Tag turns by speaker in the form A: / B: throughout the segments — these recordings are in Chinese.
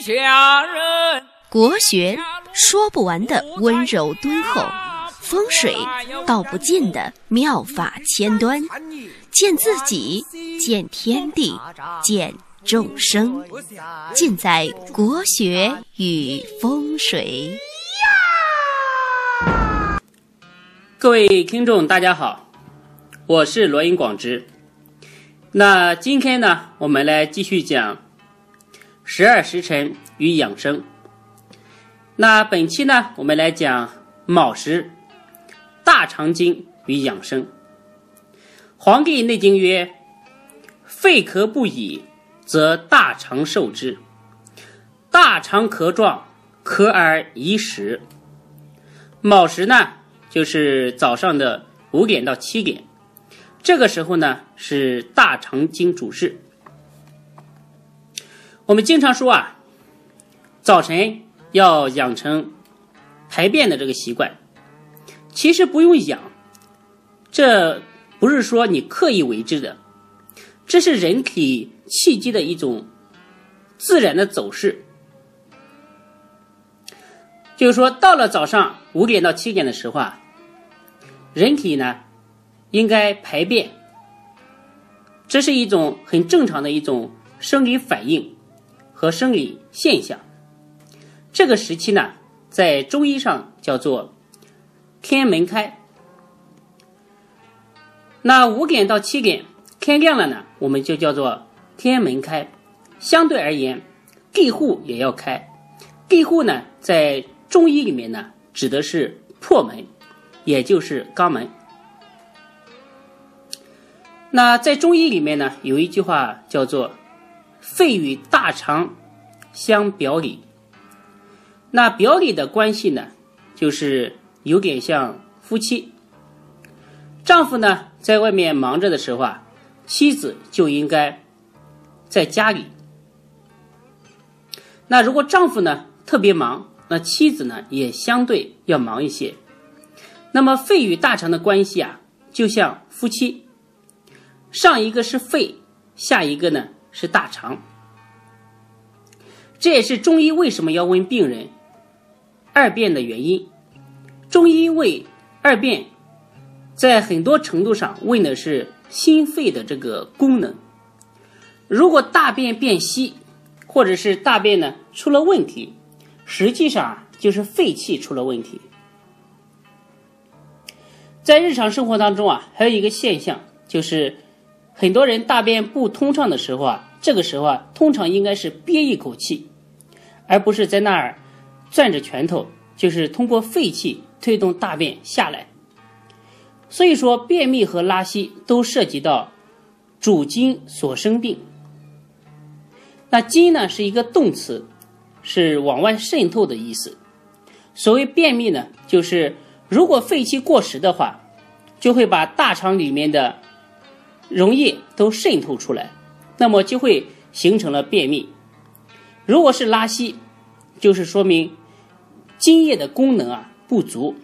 A: 下人。
B: 国学说不完的温柔敦厚，风水道不尽的妙法千端，见自己，见天地，见众生，尽在国学与风水。
C: 各位听众，大家好，我是罗云广之。那今天呢，我们来继续讲十二时辰与养生。那本期呢，我们来讲卯时大肠经与养生。《黄帝内经》曰：“肺咳不已，则大肠受之；大肠咳状，咳而遗食。”卯时呢？就是早上的五点到七点，这个时候呢是大肠经主事。我们经常说啊，早晨要养成排便的这个习惯。其实不用养，这不是说你刻意为之的，这是人体气机的一种自然的走势。就是说，到了早上五点到七点的时候啊。人体呢，应该排便，这是一种很正常的一种生理反应和生理现象。这个时期呢，在中医上叫做天门开。那五点到七点天亮了呢，我们就叫做天门开。相对而言，地户也要开。地户呢，在中医里面呢，指的是破门。也就是肛门。那在中医里面呢，有一句话叫做“肺与大肠相表里”。那表里的关系呢，就是有点像夫妻。丈夫呢在外面忙着的时候啊，妻子就应该在家里。那如果丈夫呢特别忙，那妻子呢也相对要忙一些。那么肺与大肠的关系啊，就像夫妻，上一个是肺，下一个呢是大肠。这也是中医为什么要问病人二便的原因。中医为二便，在很多程度上问的是心肺的这个功能。如果大便变稀，或者是大便呢出了问题，实际上就是肺气出了问题。在日常生活当中啊，还有一个现象，就是很多人大便不通畅的时候啊，这个时候啊，通常应该是憋一口气，而不是在那儿攥着拳头，就是通过肺气推动大便下来。所以说，便秘和拉稀都涉及到主筋所生病。那筋呢是一个动词，是往外渗透的意思。所谓便秘呢，就是。如果肺气过实的话，就会把大肠里面的溶液都渗透出来，那么就会形成了便秘。如果是拉稀，就是说明津液的功能啊不足。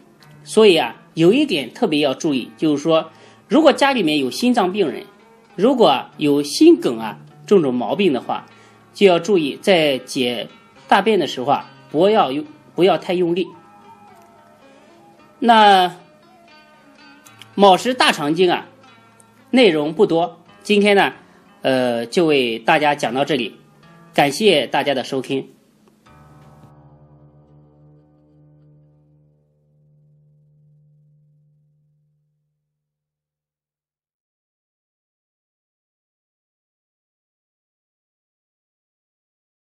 C: 所以啊，有一点特别要注意，就是说，如果家里面有心脏病人，如果有心梗啊这种毛病的话，就要注意在解大便的时候啊，不要用不要太用力。那卯时大肠经啊，内容不多，今天呢，呃，就为大家讲到这里，感谢大家的收听。